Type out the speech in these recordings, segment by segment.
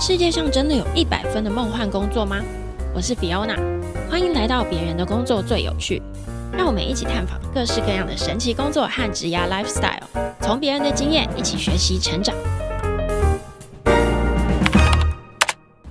世界上真的有一百分的梦幻工作吗？我是 Fiona，欢迎来到别人的工作最有趣。让我们一起探访各式各样的神奇工作和职业 lifestyle，从别人的经验一起学习成长。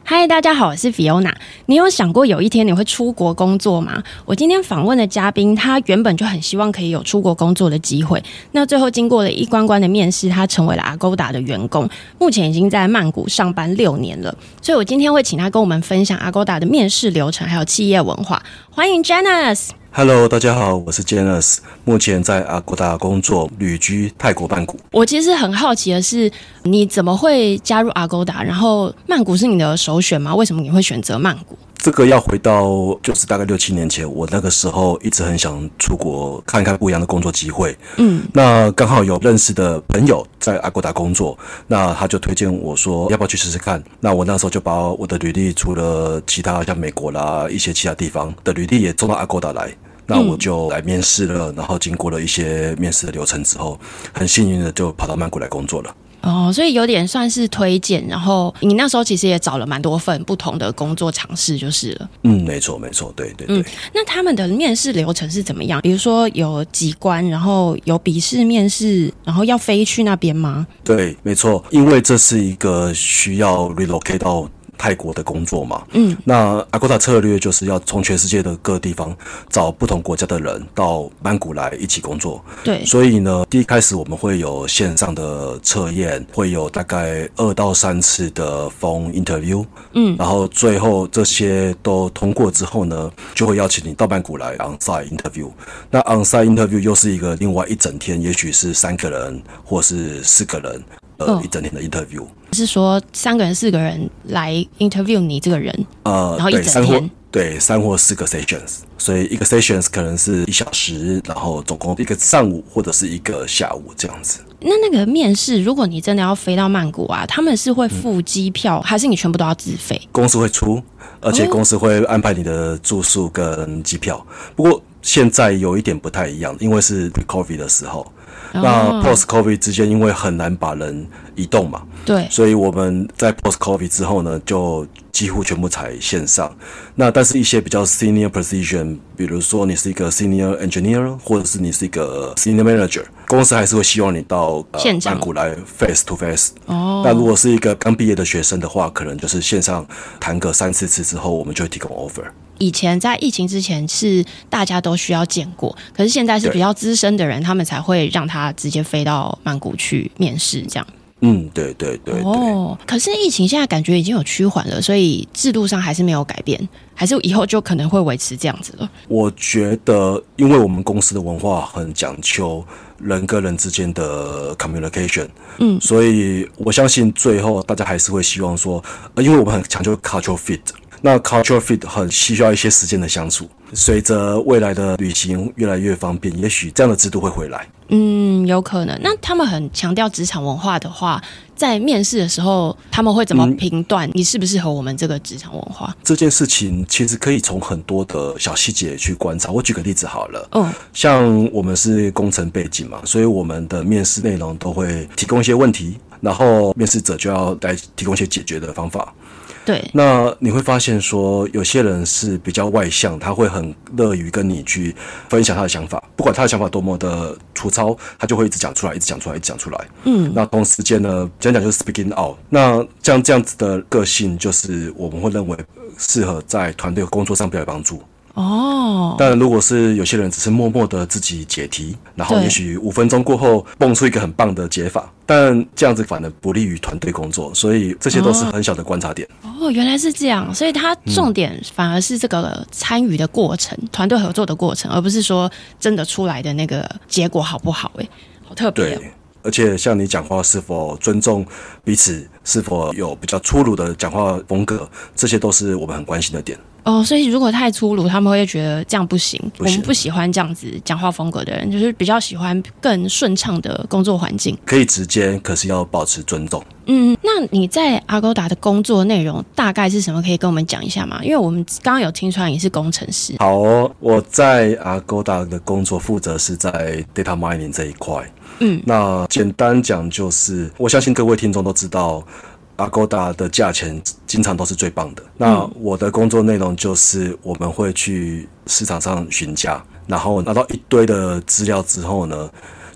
嗨，大家好，我是 Fiona。你有想过有一天你会出国工作吗？我今天访问的嘉宾，他原本就很希望可以有出国工作的机会。那最后经过了一关关的面试，他成为了 Agoda 的员工，目前已经在曼谷上班六年了。所以我今天会请他跟我们分享 Agoda 的面试流程，还有企业文化。欢迎 Janice。Hello，大家好，我是 Janice，目前在 Agoda 工作，旅居泰国曼谷。我其实很好奇的是，你怎么会加入 Agoda？然后曼谷是你的首选吗？为什么你会选择曼谷？这个要回到就是大概六七年前，我那个时候一直很想出国看一看不一样的工作机会。嗯，那刚好有认识的朋友在 Agoda 工作，那他就推荐我说要不要去试试看。那我那时候就把我的履历，除了其他像美国啦一些其他地方的履历也送到 Agoda 来，那我就来面试了。然后经过了一些面试的流程之后，很幸运的就跑到曼谷来工作了。哦，所以有点算是推荐，然后你那时候其实也找了蛮多份不同的工作尝试，就是了。嗯，没错，没错，对对对。嗯，那他们的面试流程是怎么样？比如说有几关，然后有笔试面试，然后要飞去那边吗？对，没错，因为这是一个需要 relocate 到。泰国的工作嘛，嗯，那 Agoda 策略就是要从全世界的各地方找不同国家的人到曼谷来一起工作，对，所以呢，第一开始我们会有线上的测验，会有大概二到三次的 phone interview，嗯，然后最后这些都通过之后呢，就会邀请你到曼谷来 onsite interview，那 onsite interview 又是一个另外一整天，也许是三个人或是四个人。呃，一整天的 interview 是说三个人、四个人来 interview 你这个人，呃，然后一整天，对，对，三或四个 sessions，所以一个 sessions 可能是一小时，然后总共一个上午或者是一个下午这样子。那那个面试，如果你真的要飞到曼谷啊，他们是会付机票，嗯，还是你全部都要自费？公司会出，而且公司会安排你的住宿跟机票。哦。不过现在有一点不太一样，因为是 pre-COVID 的时候。那 post COVID 之间，因为很难把人移动嘛，对，所以我们在 post COVID 之后呢，就几乎全部采线上。那但是一些比较 senior position，比如说你是一个 senior engineer，或者是你是一个 senior manager，公司还是会希望你到曼谷来 face to face。哦，那如果是一个刚毕业的学生的话，可能就是线上谈个三四次之后，我们就会提供 offer。以前在疫情之前是大家都需要见过，可是现在是比较资深的人，他们才会让他直接飞到曼谷去面试，这样。嗯，对对对，对。哦，可是疫情现在感觉已经有趋缓了，所以制度上还是没有改变，还是以后就可能会维持这样子了。我觉得，因为我们公司的文化很讲究人跟人之间的 communication，嗯，所以我相信最后大家还是会希望说，呃因为我们很讲究 cultural fit。那 culture fit 很需要一些时间的相处，随着未来的旅行越来越方便，也许这样的制度会回来。嗯，有可能。那他们很强调职场文化的话，在面试的时候，他们会怎么评断你适不适合我们这个职场文化？嗯，这件事情其实可以从很多的小细节去观察。我举个例子好了，嗯，像我们是工程背景嘛，所以我们的面试内容都会提供一些问题，然后面试者就要来提供一些解决的方法。对，那你会发现说，有些人是比较外向，他会很乐于跟你去分享他的想法，不管他的想法多么的粗糙，他就会一直讲出来，一直讲出来，一直讲出来。嗯，那同时间呢，讲讲就是 speaking out。那像这样子的个性，就是我们会认为适合在团队工作上比较有帮助。哦，但如果是有些人只是默默的自己解题，然后也许五分钟过后蹦出一个很棒的解法，但这样子反而不利于团队工作，所以这些都是很小的观察点。哦，原来是这样，所以它重点反而是这个参与的过程，嗯、团队合作的过程，而不是说真的出来的那个结果好不好？哎，好特别、哦。对，而且像你讲话是否尊重彼此，是否有比较粗鲁的讲话风格，这些都是我们很关心的点。哦，所以如果太粗鲁，他们会觉得这样不行。我们不喜欢这样子讲话风格的人，就是比较喜欢更顺畅的工作环境。可以直接，可是要保持尊重。嗯，那你在 Agoda 的工作内容大概是什么？可以跟我们讲一下吗？因为我们刚刚有听出来你是工程师。好哦，我在 Agoda 的工作负责是在 data mining 这一块。嗯，那简单讲就是，我相信各位听众都知道。Agoda 的价钱经常都是最棒的。那我的工作内容就是我们会去市场上询价，然后拿到一堆的资料之后呢，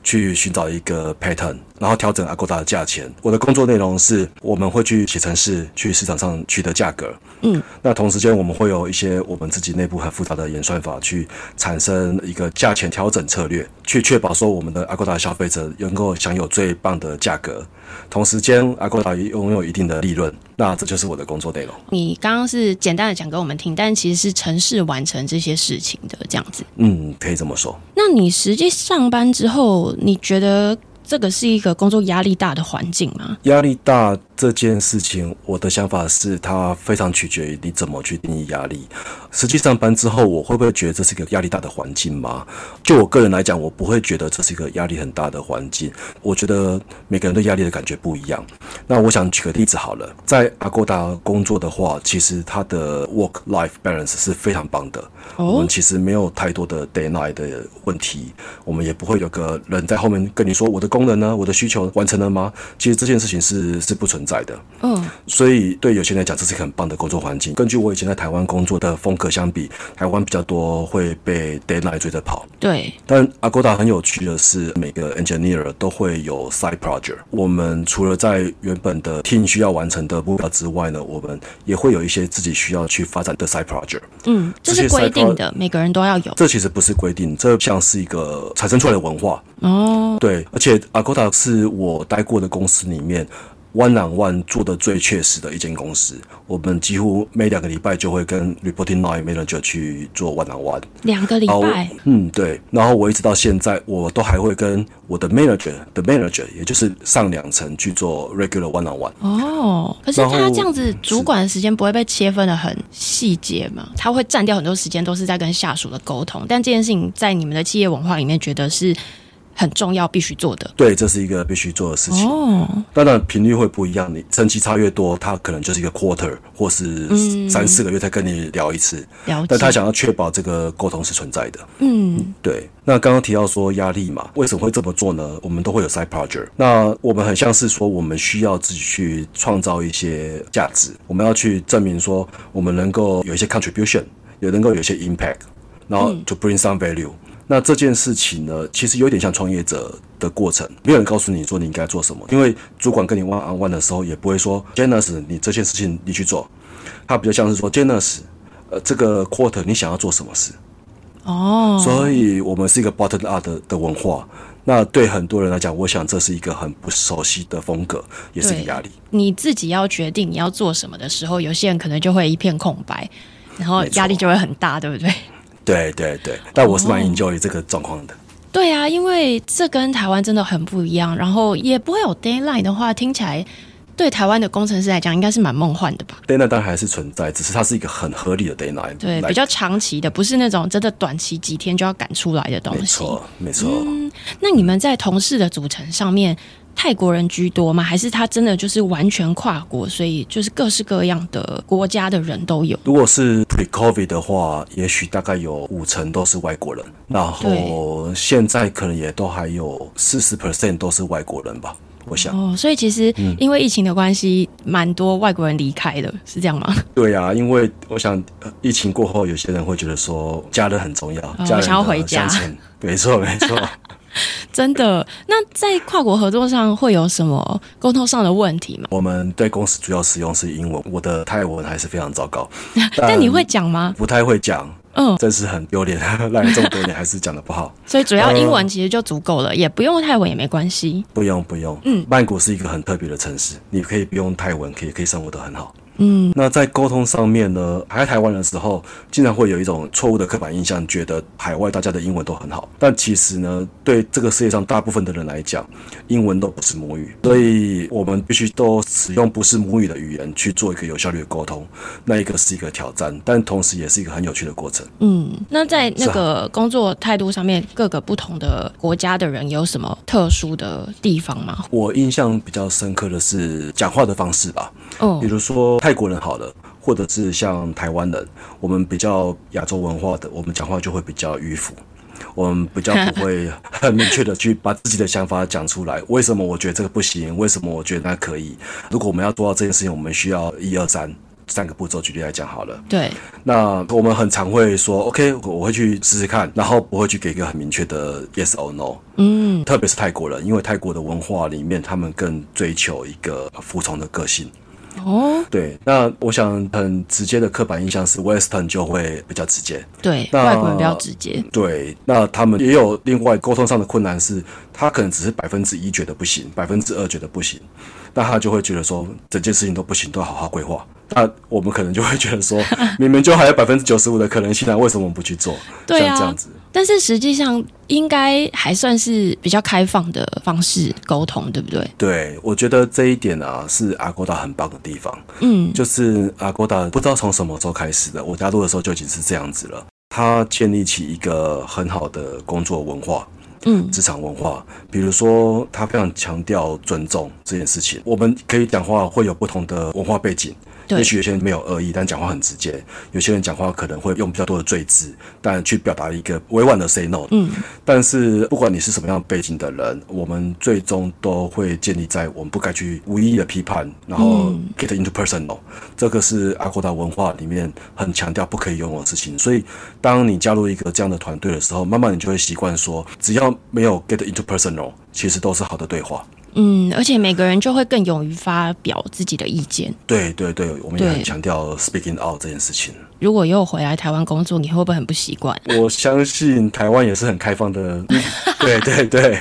去寻找一个 pattern，然后调整 Agoda 的价钱。我的工作内容是我们会去写程式，去市场上取得价格。嗯，那同时间我们会有一些我们自己内部很复杂的演算法，去产生一个价钱调整策略，去确保说我们的 Agoda 消费者能够享有最棒的价格。同时间，Agoda 也拥有一定的利润，那这就是我的工作内容。你刚刚是简单的讲给我们听，但其实是程式完成这些事情的这样子。嗯，可以这么说。那你实际上班之后，你觉得这个是一个工作压力大的环境吗？压力大。这件事情，我的想法是，它非常取决于你怎么去定义压力。实际上班之后，我会不会觉得这是一个压力大的环境吗？就我个人来讲，我不会觉得这是一个压力很大的环境。我觉得每个人对压力的感觉不一样。那我想举个例子好了，在 Agoda 工作的话，其实它的 work-life balance 是非常棒的。Oh? 我们其实没有太多的 deadline 的问题，我们也不会有个人在后面跟你说我的功能呢，我的需求完成了吗？其实这件事情是是不存在的，嗯，所以对有些人来讲，这是一个很棒的工作环境。根据我以前在台湾工作的风格相比，台湾比较多会被 deadline 追着跑。对，但 Agoda 很有趣的是，每个 engineer 都会有 side project。我们除了在原本的 team 需要完成的目标之外呢，我们也会有一些自己需要去发展的 side project。嗯，这是规定的，每个人都要有。这其实不是规定，这像是一个产生出来的文化。哦，对，而且 Agoda 是我待过的公司里面。One on one 做的最确实的一间公司，我们几乎每两个礼拜就会跟 reporting line manager 去做 one on one。两个礼拜？嗯，对。然后我一直到现在，我都还会跟我的 manager 的 manager，也就是上两层去做 regular one on one。哦，可是他这样子，主管的时间不会被切分的很细节吗？他会占掉很多时间，都是在跟下属的沟通。但这件事情在你们的企业文化里面，觉得是。很重要，必须做的。对，这是一个必须做的事情。哦，当然频率会不一样，你成绩差越多，他可能就是一个 quarter 或是三四个月才跟你聊一次。了解。但他想要确保这个沟通是存在的。嗯，对。那刚刚提到说压力嘛，为什么会这么做呢？我们都会有 side project。那我们很像是说，我们需要自己去创造一些价值，我们要去证明说，我们能够有一些 contribution，也能够有一些 impact，然后 to bring some value。那这件事情呢，其实有点像创业者的过程，没有人告诉你说你应该做什么，因为主管跟你 one on one 的时候，也不会说 Janus，你这件事情你去做，他比较像是说 Janus，呃，这个 quarter 你想要做什么事？哦，所以我们是一个 bottom up 的的文化，那对很多人来讲，我想这是一个很不熟悉的风格，也是一个压力。你自己要决定你要做什么的时候，有些人可能就会一片空白，然后压力就会很大，对不对？对对对，但我是蛮 enjoy 这个状况的。对啊，因为这跟台湾真的很不一样，然后也不会有 deadline 的话，听起来对台湾的工程师来讲应该是蛮梦幻的吧？deadline 当然还是存在，只是它是一个很合理的 deadline，对，比较长期的，不是那种真的短期几天就要赶出来的东西。没错，没错。嗯，那你们在同事的组成上面，泰国人居多吗？还是他真的就是完全跨国，所以就是各式各样的国家的人都有？如果是 pre-COVID 的话，也许大概有五成都是外国人，然后现在可能也都还有四十 percent 都是外国人吧，我想。哦，所以其实因为疫情的关系，蛮、嗯、多外国人离开的，是这样吗？对啊，因为我想疫情过后，有些人会觉得说家人很重要，哦、家人想要回家。没错，没错。真的？那在跨国合作上会有什么沟通上的问题吗？我们对公司主要使用是英文，我的泰文还是非常糟糕。但，你会讲吗？不太会讲，嗯，真是很丢脸，来了这么多年还是讲的不好。所以主要英文其实就足够了，呃，也不用泰文也没关系。不用不用，嗯，曼谷是一个很特别的城市，你可以不用泰文，可以可以生活的很好。嗯，那在沟通上面呢，还在台湾的时候，经常会有一种错误的刻板印象，觉得海外大家的英文都很好。但其实呢，对这个世界上大部分的人来讲，英文都不是母语，所以我们必须都使用不是母语的语言去做一个有效率的沟通。那一个是一个挑战，但同时也是一个很有趣的过程。嗯，那在那个工作态度上面，各个不同的国家的人有什么特殊的地方吗？我印象比较深刻的是讲话的方式吧。哦，比如说。泰国人好了，或者是像台湾人，我们比较亚洲文化的，我们讲话就会比较迂腐。我们比较不会很明确的去把自己的想法讲出来。为什么我觉得这个不行？为什么我觉得那可以？如果我们要做到这件事情，我们需要一二三。三个步骤，举例来讲好了。对，那我们很常会说，OK，我会去试试看，然后不会去给一个很明确的 yes or no。嗯，特别是泰国人，因为泰国的文化里面，他们更追求一个服从的个性。哦，对，那我想很直接的刻板印象是 Western 就会比较直接。对，那外国人比较直接。对，那他们也有另外沟通上的困难是，他可能只是百分之一觉得不行，百分之二觉得不行，那他就会觉得说整件事情都不行，都要好好规划。那我们可能就会觉得说，明明就还有百分之九十五的可能性，那为什么我们不去做？对啊，像这样子。但是实际上应该还算是比较开放的方式沟通，对不对？对，我觉得这一点啊是 Agoda 很棒的地方。嗯，就是 Agoda 不知道从什么时候开始的，我加入的时候就已经是这样子了。他建立起一个很好的工作文化，嗯，职场文化。比如说，他非常强调尊重这件事情。我们可以讲话会有不同的文化背景。也许有些人没有恶意，但讲话很直接；有些人讲话可能会用比较多的赘字，但去表达一个委婉的 say no。嗯，但是不管你是什么样背景的人，我们最终都会建立在我们不该去无意义的批判，然后 get into personal。这个是 Agoda 文化里面很强调不可以拥有的事情。所以，当你加入一个这样的团队的时候，慢慢你就会习惯说，只要没有 get into personal，其实都是好的对话。嗯，而且每个人就会更勇于发表自己的意见。对对对，我们也很强调 speaking out 这件事情。如果又回来台湾工作，你会不会很不习惯？我相信台湾也是很开放的。对 对对，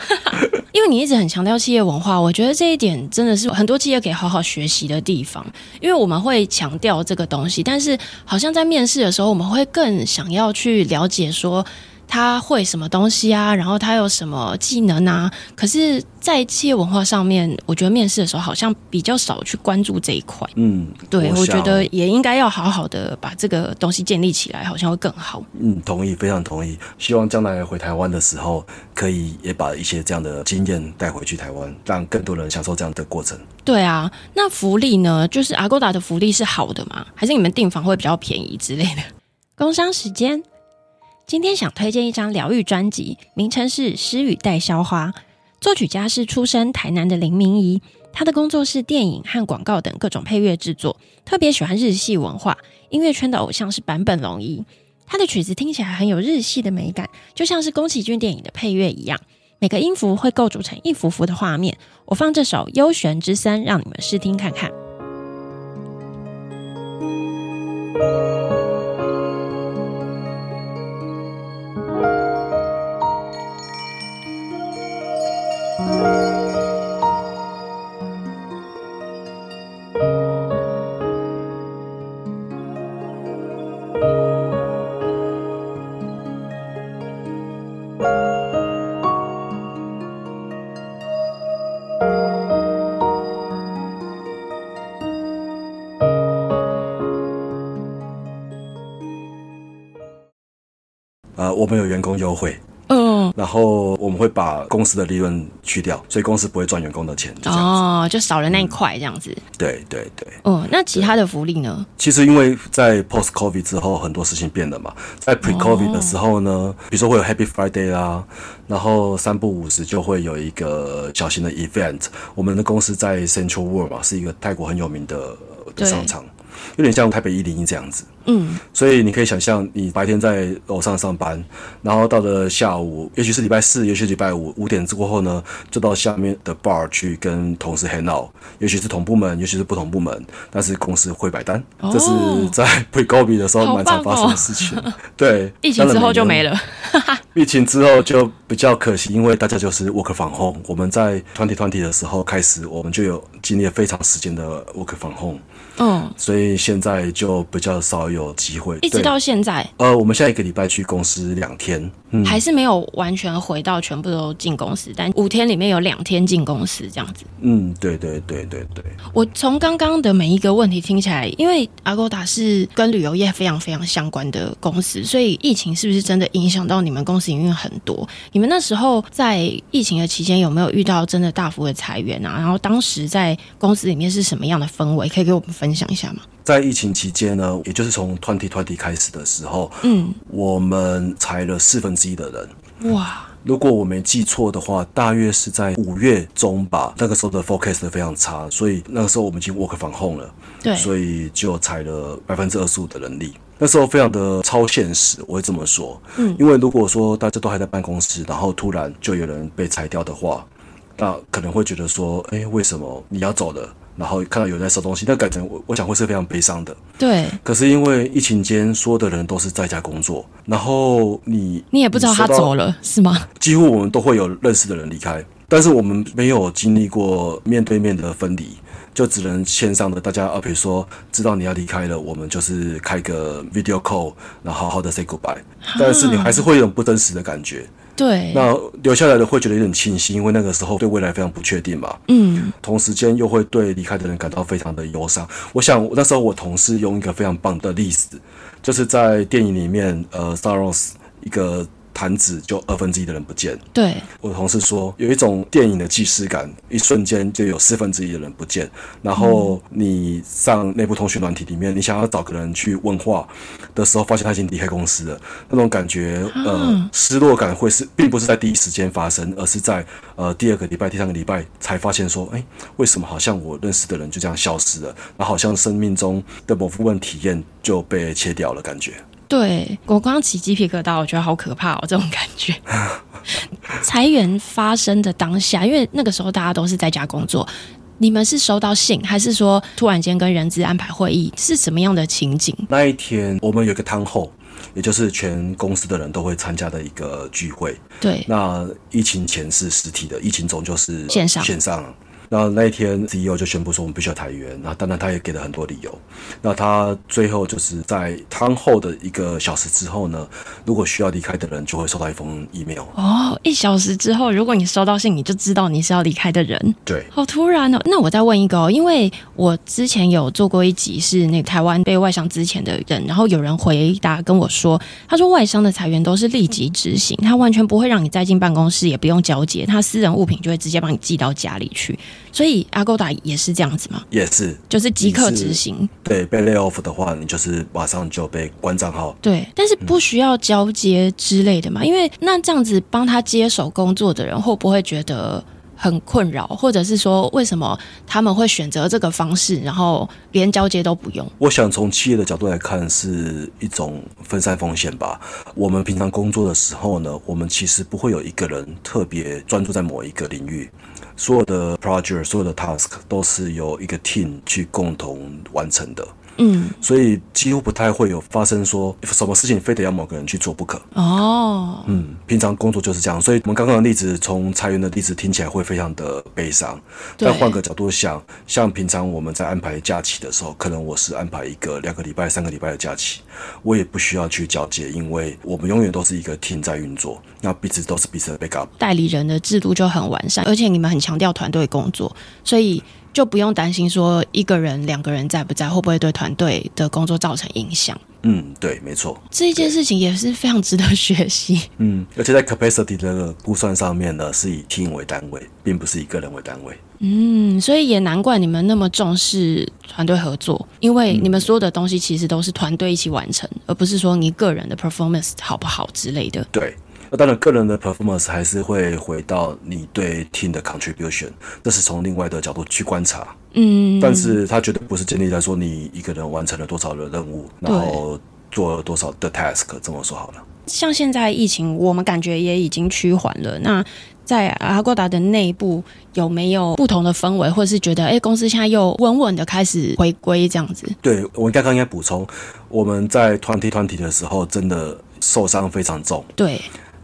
因为你一直很强调企业文化，我觉得这一点真的是很多企业可以好好学习的地方。因为我们会强调这个东西，但是好像在面试的时候，我们会更想要去了解说。他会什么东西啊？然后他有什么技能啊？可是，在企业文化上面，我觉得面试的时候好像比较少去关注这一块。嗯，对，我，觉得也应该要好好的把这个东西建立起来，好像会更好。嗯，同意，非常同意。希望将来回台湾的时候，可以也把一些这样的经验带回去台湾，让更多人享受这样的过程。对啊，那福利呢？就是 Agoda 的福利是好的吗？还是你们订房会比较便宜之类的？工商时间。今天想推荐一张疗愈专辑，名称是《诗语带萧花》，作曲家是出身台南的林明仪。他的工作是电影和广告等各种配乐制作，特别喜欢日系文化。音乐圈的偶像是坂本龙一，他的曲子听起来很有日系的美感，就像是宫崎骏电影的配乐一样，每个音符会构筑成一幅幅的画面。我放这首《幽玄之森》，让你们试听看看。我们有员工优惠，嗯，然后我们会把公司的利润去掉，所以公司不会赚员工的钱，就哦，就少了那一块这样子。嗯、对对对，哦，那其他的福利呢？其实因为在 post COVID 之后，很多事情变了嘛。在 pre COVID 的时候呢，哦、比如说会有 Happy Friday 啊，然后三不五时就会有一个小型的 event。我们的公司在 Central World 嘛，是一个泰国很有名的的商场。有点像台北一零一这样子，嗯，所以你可以想象，你白天在楼上上班，然后到了下午，也许是礼拜四，也许是礼拜五五点之过后呢，就到下面的 bar 去跟同事 hang out，也许是同部门，也许是不同部门，但是公司会摆单，哦、这是在 pre-COVID 的时候蛮常发生的事情。哦、对，疫情之后就没了。疫情之后就比较可惜，因为大家就是 work from home。我们在 twenty twenty 的时候开始，我们就有经历了非常时间的 work from home。嗯，所以现在就比较少有机会，一直到现在。呃，我们下一个礼拜去公司两天，嗯，还是没有完全回到全部都进公司，但五天里面有两天进公司这样子。嗯，对对对对对。我从刚刚的每一个问题听起来，因为 Agoda 是跟旅游业非常非常相关的公司，所以疫情是不是真的影响到你们公司营运很多？你们那时候在疫情的期间有没有遇到真的大幅的裁员啊？然后当时在公司里面是什么样的氛围？可以给我们分享一下吗？在疫情期间呢，也就是从 twenty twenty 开始的时候，嗯，我们裁了四分之一的人。哇！如果我没记错的话，大约是在五月中吧。那个时候的 forecast 非常差，所以那个时候我们已经 work from home 了。对，所以就裁了百分之二十五的人力。那时候非常的超现实，我会这么说。嗯，因为如果说大家都还在办公室，然后突然就有人被裁掉的话，那可能会觉得说，哎，为什么你要走了？然后看到有人在收东西，那感觉我我想会是非常悲伤的。对。可是因为疫情间，所有的人都是在家工作，然后你你也不知道他走了是吗？几乎我们都会有认识的人离开，但是我们没有经历过面对面的分离，就只能线上的大家啊，比如说知道你要离开了，我们就是开个 video call，然后好好的 say goodbye。但是你还是会有种不真实的感觉。对，那留下来的会觉得有点庆幸，因为那个时候对未来非常不确定嘛。嗯，同时间又会对离开的人感到非常的忧伤。我想那时候我同事用一个非常棒的例子，就是在电影里面，呃，Star Wars 一个。盘子就二分之一的人不见。对，我的同事说，有一种电影的既视感，一瞬间就有四分之一的人不见。然后你上内部通讯软体里面，你想要找个人去问话的时候，发现他已经离开公司了。那种感觉，呃，失落感会是，并不是在第一时间发生，而是在呃第二个礼拜、第三个礼拜才发现说，哎，为什么好像我认识的人就这样消失了？然后好像生命中的某部分体验就被切掉了，感觉。对，我刚刚起鸡皮疙瘩，我觉得好可怕哦，这种感觉。裁员发生的当下，因为那个时候大家都是在家工作，你们是收到信，还是说突然间跟人资安排会议，是什么样的情景？那一天我们有个 town hall，也就是全公司的人都会参加的一个聚会。对，那疫情前是实体的，疫情中就是线上线上。那那一天，CEO 就宣布说我们必须要裁员。那当然，他也给了很多理由。那他最后就是在汤后的一个小时之后呢，如果需要离开的人就会收到一封 email。哦，一小时之后，如果你收到信，你就知道你是要离开的人。对，好突然哦。那我再问一个哦，因为我之前有做过一集是那个台湾被外商之前的人，然后有人回答跟我说，他说外商的裁员都是立即执行，他完全不会让你再进办公室，也不用交接，他私人物品就会直接帮你寄到家里去。所以 Agoda 也是这样子吗？也是，就是即刻执行。对，被 lay off 的话，你就是马上就被关账号。对，但是不需要交接之类的嘛？嗯、因为那这样子帮他接手工作的人会不会觉得很困扰，或者是说为什么他们会选择这个方式，然后连交接都不用？我想从企业的角度来看，是一种分散风险吧。我们平常工作的时候呢，我们其实不会有一个人特别专注在某一个领域。所有的 project，所有的 task 都是由一个 team 去共同完成的。嗯，所以几乎不太会有发生说什么事情非得要某个人去做不可。哦，嗯，平常工作就是这样。所以我们刚刚的例子，从裁员的例子听起来会非常的悲伤。但换个角度想，像平常我们在安排假期的时候，可能我是安排一个两个礼拜、三个礼拜的假期，我也不需要去交接，因为我们永远都是一个 team 在运作，那彼此都是彼此的 backup。代理人的制度就很完善，而且你们很强调团队工作，所以。就不用担心说一个人、两个人在不在，会不会对团队的工作造成影响？嗯，对，没错。这一件事情也是非常值得学习。嗯，而且在 capacity 的估算上面呢，是以 team 为单位，并不是以个人为单位。嗯，所以也难怪你们那么重视团队合作，因为你们所有的东西其实都是团队一起完成，而不是说你个人的 performance 好不好之类的。对。那当然，个人的 performance 还是会回到你对 team 的 contribution，这是从另外的角度去观察。嗯，但是它绝对不是建立在说你一个人完成了多少的任务，然后做了多少的 task。这么说好了。像现在疫情，我们感觉也已经趋缓了。那在 Agoda 的内部有没有不同的氛围，或者是觉得，哎，公司现在又稳稳的开始回归这样子？对，我刚刚应该补充，我们在 twenty twenty 的时候真的受伤非常重。对。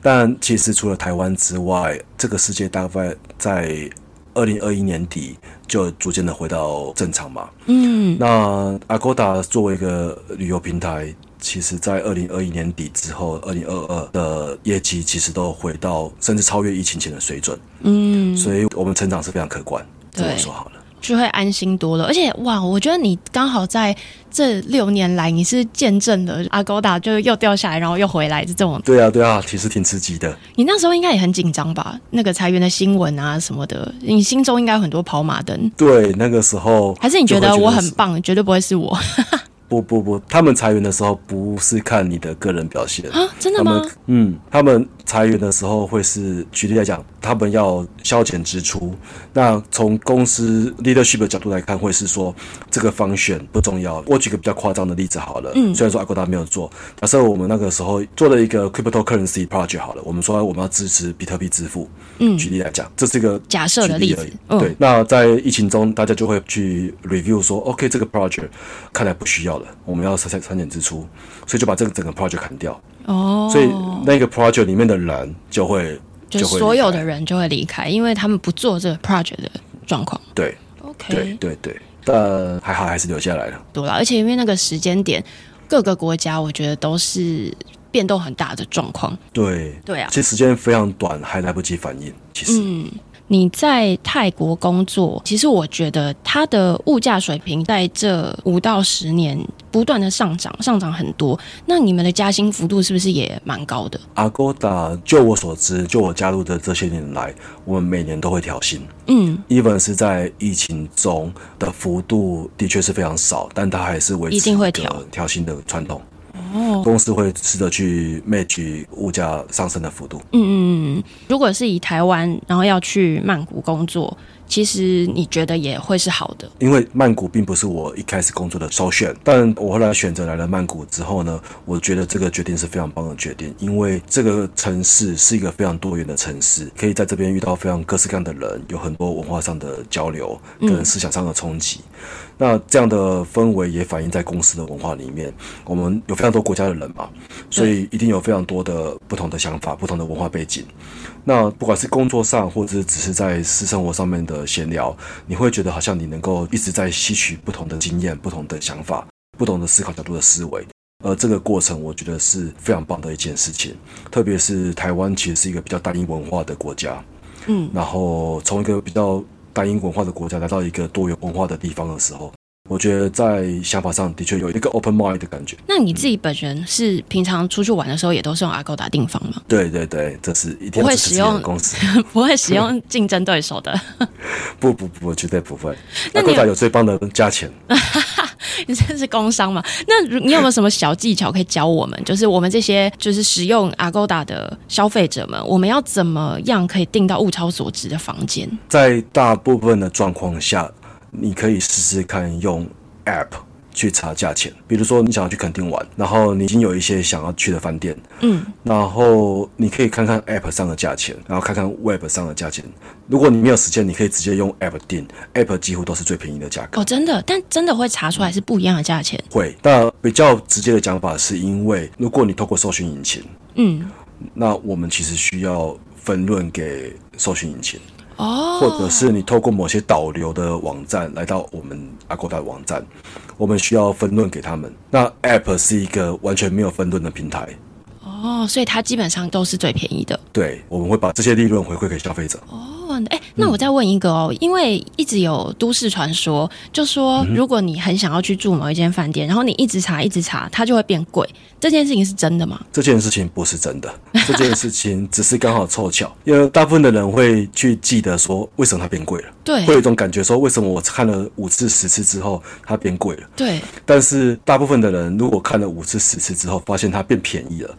但其实除了台湾之外，这个世界大概在二零二一年底就逐渐的回到正常嘛。嗯，那 Agoda 作为一个旅游平台，其实在二零二一年底之后，二零二二的业绩其实都回到甚至超越疫情前的水准。嗯，所以我们成长是非常可观。这么说好了。就会安心多了。而且哇，我觉得你刚好在这六年来，你是见证了阿高达就又掉下来，然后又回来这种。对啊，对啊，其实挺刺激的。你那时候应该也很紧张吧？那个裁员的新闻啊什么的，你心中应该有很多跑马灯。对，那个时候还是你觉得我很棒，绝对不会是我。不不不，他们裁员的时候不是看你的个人表现啊？真的吗？嗯，他们裁员的时候会是举例来讲，他们要削减支出。那从公司 leadership 的角度来看，会是说这个方选不重要。我举个比较夸张的例子好了，嗯，虽然说阿国达没有做，假设我们那个时候做了一个 cryptocurrency project 好了，我们说我们要支持比特币支付，嗯，举例来讲，这是一个假设的例子。嗯、对，那在疫情中，大家就会去 review 说，OK，这个 project 看来不需要。我们要删删减支出，所以就把这个整个 project 砍掉。哦，所以那个 project 里面的人就会，就所有的人就会离开，因为他们不做这个 project 的状况。对，OK，对对对，但还好还是留下来了。对了，而且因为那个时间点，各个国家我觉得都是变动很大的状况。对对啊，其实时间非常短，还来不及反应。其实，嗯。你在泰国工作，其实我觉得它的物价水平在这五到十年不断的上涨，上涨很多。那你们的加薪幅度是不是也蛮高的？Agoda，就我所知，就我加入的这些年来，我们每年都会调薪。嗯，even 是在疫情中的幅度的确是非常少，但它还是维持一定会调调薪的传统。哦，公司会试着去 match 物价上升的幅度。嗯嗯嗯，如果是以台湾，然后要去曼谷工作。其实你觉得也会是好的，因为曼谷并不是我一开始工作的首选，但我后来选择来了曼谷之后呢，我觉得这个决定是非常棒的决定，因为这个城市是一个非常多元的城市，可以在这边遇到非常各式各样的人，有很多文化上的交流跟思想上的冲击。嗯、那这样的氛围也反映在公司的文化里面，我们有非常多国家的人嘛，所以一定有非常多的不同的想法、不同的文化背景。那不管是工作上，或者只是在私生活上面的闲聊，你会觉得好像你能够一直在吸取不同的经验、不同的想法、不同的思考角度的思维，而这个过程我觉得是非常棒的一件事情。特别是台湾其实是一个比较单一文化的国家，嗯，然后从一个比较单一文化的国家来到一个多元文化的地方的时候。我觉得在想法上的确有一个 open mind 的感觉。那你自己本人是平常出去玩的时候也都是用 Agoda 订房吗？对对对，这是一定不会使用公司，不会使用竞争对手的。不不不，绝对不会。Agoda 有，有最棒的价钱。你这是工商嘛？那你有没有什么小技巧可以教我们？就是我们这些就是使用 Agoda 的消费者们，我们要怎么样可以订到物超所值的房间？在大部分的状况下。你可以试试看用 App 去查价钱，比如说你想要去垦丁玩，然后你已经有一些想要去的饭店，嗯，然后你可以看看 App 上的价钱，然后看看 Web 上的价钱。如果你没有时间，你可以直接用 App 订，App 几乎都是最便宜的价格。哦，真的？但真的会查出来是不一样的价钱？会。那比较直接的讲法是因为，如果你透过搜寻引擎，嗯，那我们其实需要分论给搜寻引擎。哦，或者是你透过某些导流的网站来到我们 Agoda 网站，我们需要分论给他们。那 App 是一个完全没有分论的平台。哦，所以它基本上都是最便宜的。对，我们会把这些利润回馈给消费者。哦。哎，那我再问一个哦，嗯、因为一直有都市传说，就说如果你很想要去住某一间饭店，嗯、然后你一直查一直查，它就会变贵。这件事情是真的吗？这件事情不是真的，这件事情只是刚好凑巧，因为大部分的人会去记得说为什么它变贵了，对，会有一种感觉说为什么我看了五次十次之后它变贵了，对。但是大部分的人如果看了五次十次之后，发现它变便宜了。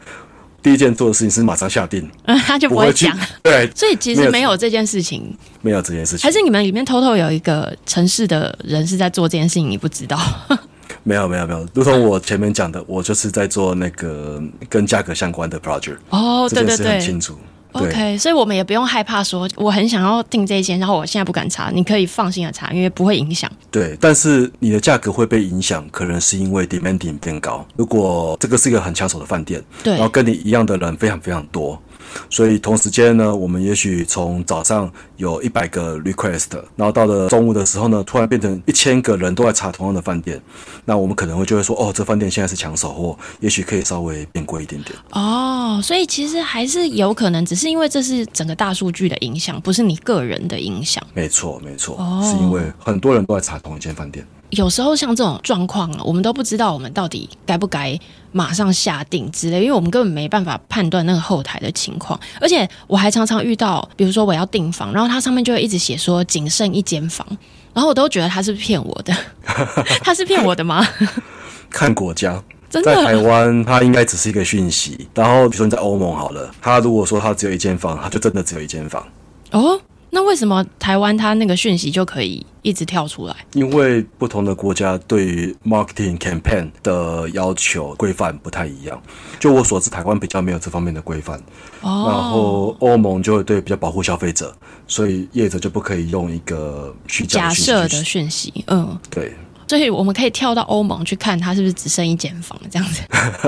第一件做的事情是马上下定，嗯，他就不会讲，对，所以其实没有这件事情，没有这件事情，还是你们里面偷偷有一个城市的人是在做这件事情，你不知道？没有，没有，没有，如同我前面讲的，我就是在做那个跟价格相关的 project，哦，对对对，很清楚。OK，所以我们也不用害怕说我很想要订这一间，然后我现在不敢查，你可以放心的查，因为不会影响。对，但是你的价格会被影响，可能是因为 demanding 变高。如果这个是一个很抢手的饭店，对，然后跟你一样的人非常非常多，所以同时间呢，我们也许从早上有一百个 request，然后到了中午的时候呢，突然变成一千个人都在查同样的饭店，那我们可能会就会说，哦，这饭店现在是抢手货，也许可以稍微变贵一点点。哦，所以其实还是有可能，只是因为这是整个大数据的影响，不是你个人的影响。没错，没错，哦，是因为很多人都在查同一间饭店。有时候像这种状况啊，我们都不知道我们到底该不该马上下定之类，因为我们根本没办法判断那个后台的情况。而且我还常常遇到，比如说我要订房，然后它上面就会一直写说仅剩一间房，然后我都觉得他是骗我的，他是骗我的吗？看国家，在台湾它应该只是一个讯息，然后比如说你在欧盟好了，他如果说他只有一间房，他就真的只有一间房哦。那为什么台湾它那个讯息就可以一直跳出来？因为不同的国家对于 marketing campaign 的要求规范不太一样。就我所知，台湾比较没有这方面的规范。哦。然后欧盟就会对比较保护消费者，所以业者就不可以用一个虚假假设的讯息。嗯，对。所以我们可以跳到欧盟去看，它是不是只剩一间房这样子，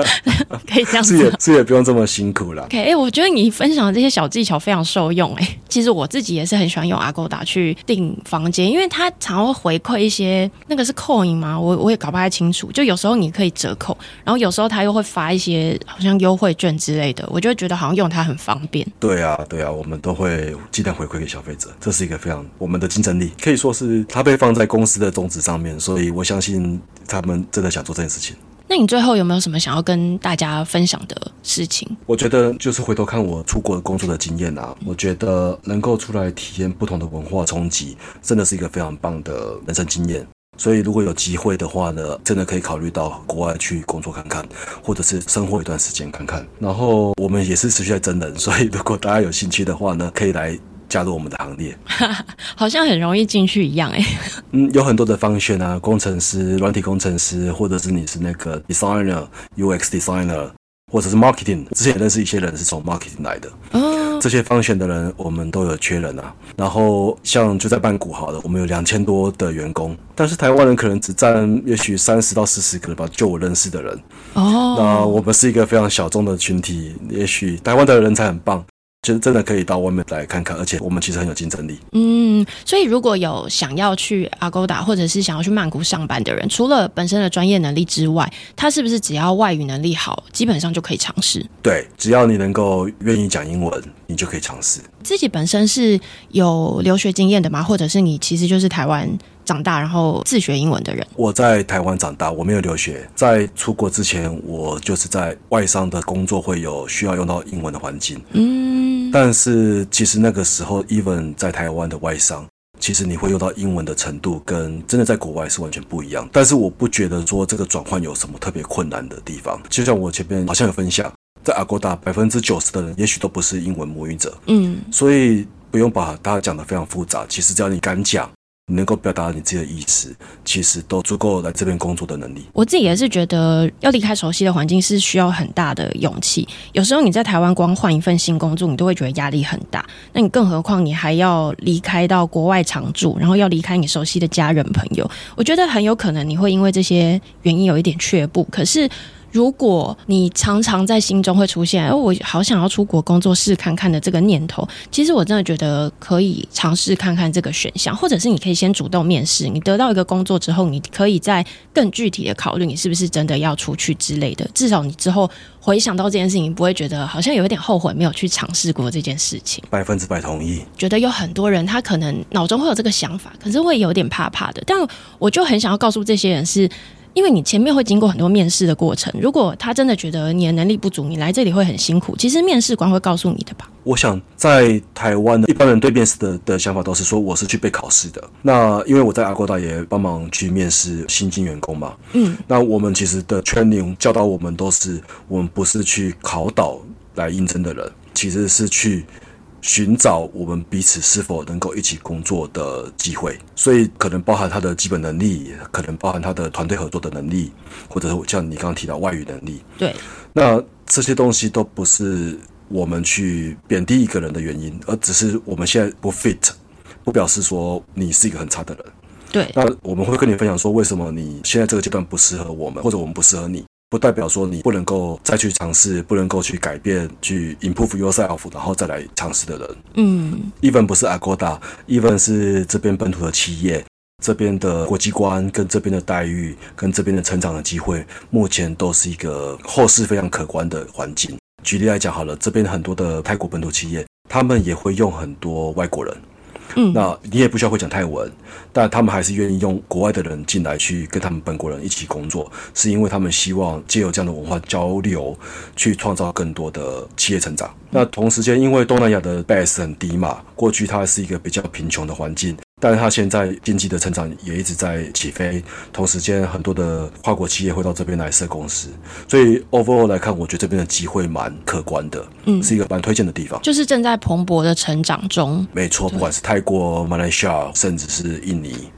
可以这样子。这也这也不用这么辛苦了。OK，哎、欸，我觉得你分享的这些小技巧非常受用。哎，其实我自己也是很喜欢用 Agoda 去订房间，因为它常会回馈一些那个是 coin 吗？我我也搞不太清楚。就有时候你可以折扣，然后有时候它又会发一些好像优惠券之类的，我就会觉得好像用它很方便。对啊，对啊，我们都会尽量回馈给消费者，这是一个非常我们的竞争力，可以说是它被放在公司的宗旨上面，所以。我相信他们真的想做这件事情。那你最后有没有什么想要跟大家分享的事情？我觉得就是回头看我出国工作的经验啊，我觉得能够出来体验不同的文化冲击，真的是一个非常棒的人生经验。所以如果有机会的话呢，真的可以考虑到国外去工作看看，或者是生活一段时间看看。然后我们也是持续在真人，所以如果大家有兴趣的话呢，可以来。加入我们的行列，好像很容易进去一样哎。嗯，有很多的方选啊，工程师、软体工程师，或者是你是那个 designer、UX designer，或者是 marketing。之前也认识一些人是从 marketing 来的。哦，这些方选的人，我们都有缺人啊。然后像就在曼谷好了，我们有两千多的员工，但是台湾人可能只占也许三十到四十个吧，就我认识的人。哦，那我们是一个非常小众的群体，也许台湾的人才很棒。其实真的可以到外面来看看，而且我们其实很有竞争力。嗯，所以如果有想要去阿勾达或者是想要去曼谷上班的人，除了本身的专业能力之外，他是不是只要外语能力好，基本上就可以尝试？对，只要你能够愿意讲英文，你就可以尝试。自己本身是有留学经验的吗？或者是你其实就是台湾？长大然后自学英文的人，我在台湾长大，我没有留学。在出国之前，我就是在外商的工作会有需要用到英文的环境。嗯，但是其实那个时候，even 在台湾的外商，其实你会用到英文的程度跟真的在国外是完全不一样。但是我不觉得说这个转换有什么特别困难的地方。就像我前面好像有分享，在 Agoda 百分之九十的人也许都不是英文母语者。嗯，所以不用把大家讲得非常复杂。其实只要你敢讲。你能够表达你自己的意思，其实都足够来这边工作的能力。我自己也是觉得，要离开熟悉的环境是需要很大的勇气。有时候你在台湾光换一份新工作，你都会觉得压力很大。那你更何况你还要离开到国外常住，然后要离开你熟悉的家人朋友，我觉得很有可能你会因为这些原因有一点却步。可是。如果你常常在心中会出现“哎，我好想要出国工作试看看”的这个念头，其实我真的觉得可以尝试看看这个选项，或者是你可以先主动面试。你得到一个工作之后，你可以再更具体的考虑你是不是真的要出去之类的。至少你之后回想到这件事情，你不会觉得好像有一点后悔没有去尝试过这件事情。百分之百同意。觉得有很多人他可能脑中会有这个想法，可是会有点怕怕的。但我就很想要告诉这些人是。因为你前面会经过很多面试的过程，如果他真的觉得你的能力不足，你来这里会很辛苦。其实面试官会告诉你的吧。我想在台湾的一般人对面试的的想法都是说，我是去被考试的。那因为我在 Agoda 也帮忙去面试新进员工嘛，嗯，那我们其实的 training 教导我们都是，我们不是去考导来应征的人，其实是去。寻找我们彼此是否能够一起工作的机会，所以可能包含他的基本能力，可能包含他的团队合作的能力，或者是像你刚刚提到外语能力。对，那这些东西都不是我们去贬低一个人的原因，而只是我们现在不 fit，不表示说你是一个很差的人。对，那我们会跟你分享说，为什么你现在这个阶段不适合我们，或者我们不适合你。不代表说你不能够再去尝试，不能够去改变，去 improve yourself，然后再来尝试的人。嗯，even 不是 Agoda，even 是这边本土的企业，这边的国际观跟这边的待遇，跟这边的成长的机会，目前都是一个后市非常可观的环境。举例来讲好了，这边很多的泰国本土企业，他们也会用很多外国人。嗯，那你也不需要会讲泰文，但他们还是愿意用国外的人进来去跟他们本国人一起工作，是因为他们希望借由这样的文化交流，去创造更多的企业成长。那同时间，因为东南亚的 base 很低嘛，过去它是一个比较贫穷的环境。但是它现在经济的成长也一直在起飞，同时间很多的跨国企业会到这边来设公司，所以 overall 来看，我觉得这边的机会蛮可观的，嗯，是一个蛮推荐的地方，就是正在蓬勃的成长中。没错，不管是泰国、马来西亚，甚至是印尼，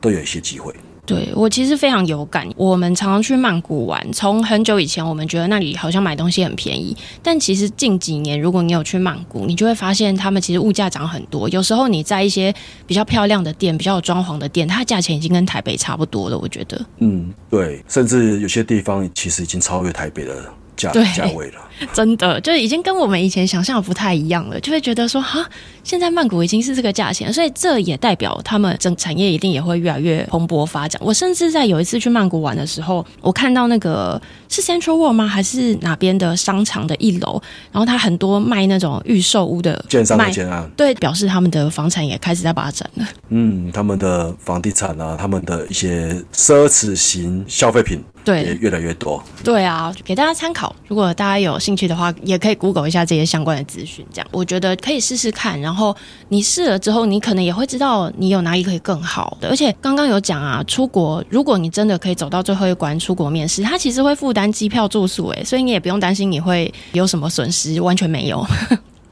都有一些机会。对，我其实非常有感，我们常常去曼谷玩。从很久以前，我们觉得那里好像买东西很便宜，但其实近几年，如果你有去曼谷，你就会发现他们其实物价涨很多。有时候你在一些比较漂亮的店、比较有装潢的店，它价钱已经跟台北差不多了。我觉得，嗯，对，甚至有些地方其实已经超越台北的。价价位了，真的就已经跟我们以前想象的不太一样了，就会觉得说哈，现在曼谷已经是这个价钱，所以这也代表他们整产业一定也会越来越蓬勃发展。我甚至在有一次去曼谷玩的时候，我看到那个是 Central World 吗？还是哪边的商场的一楼，然后他很多卖那种预售屋的建商的建案，对，表示他们的房产也开始在发展了。嗯，他们的房地产啊，他们的一些奢侈型消费品。对，也越来越多。对啊，给大家参考。如果大家有兴趣的话，也可以 Google 一下这些相关的资讯。这样，我觉得可以试试看。然后你试了之后，你可能也会知道你有哪里可以更好的。而且刚刚有讲啊，出国，如果你真的可以走到最后一关出国面试，他其实会负担机票住宿，诶，所以你也不用担心你会有什么损失，完全没有。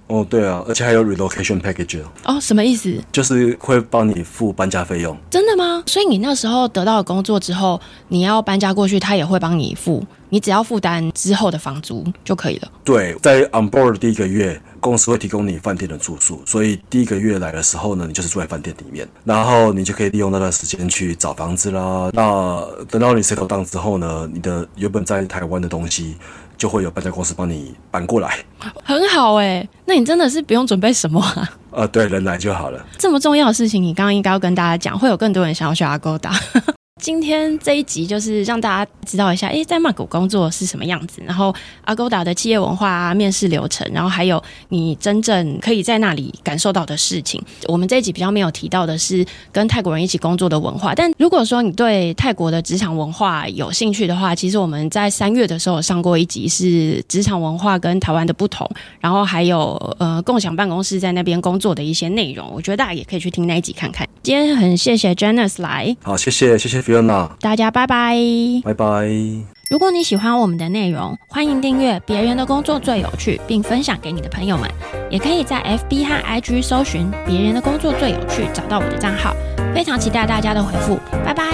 哦，对啊，而且还有 relocation package 哦，什么意思？就是会帮你付搬家费用。真的吗？所以你那时候得到了工作之后，你要搬家过去，他也会帮你付，你只要负担之后的房租就可以了。对，在 on board 第一个月，公司会提供你饭店的住宿，所以第一个月来的时候呢，你就是住在饭店里面，然后你就可以利用那段时间去找房子啦。那等到你 settle down 之后呢，你的原本在台湾的东西。就会有搬家公司帮你搬过来，很好哎、欸。那你真的是不用准备什么啊？呃，对，人来就好了。这么重要的事情，你刚刚应该要跟大家讲，会有更多人想要去 Agoda。今天这一集就是让大家知道一下，诶，在曼谷工作是什么样子，然后阿勾达的企业文化啊、面试流程，然后还有你真正可以在那里感受到的事情。我们这一集比较没有提到的是跟泰国人一起工作的文化，但如果说你对泰国的职场文化有兴趣的话，其实我们在三月的时候上过一集是职场文化跟台湾的不同，然后还有呃共享办公室在那边工作的一些内容，我觉得大家也可以去听那一集看看。今天很谢谢 Janice 来，好，谢谢谢谢。Fiona，大家拜拜，拜拜。如果你喜欢我们的内容，欢迎订阅《别人的工作最有趣》，并分享给你的朋友们。也可以在 FB 和 IG 搜寻“别人的工作最有趣”，找到我的账号。非常期待大家的回复，拜拜。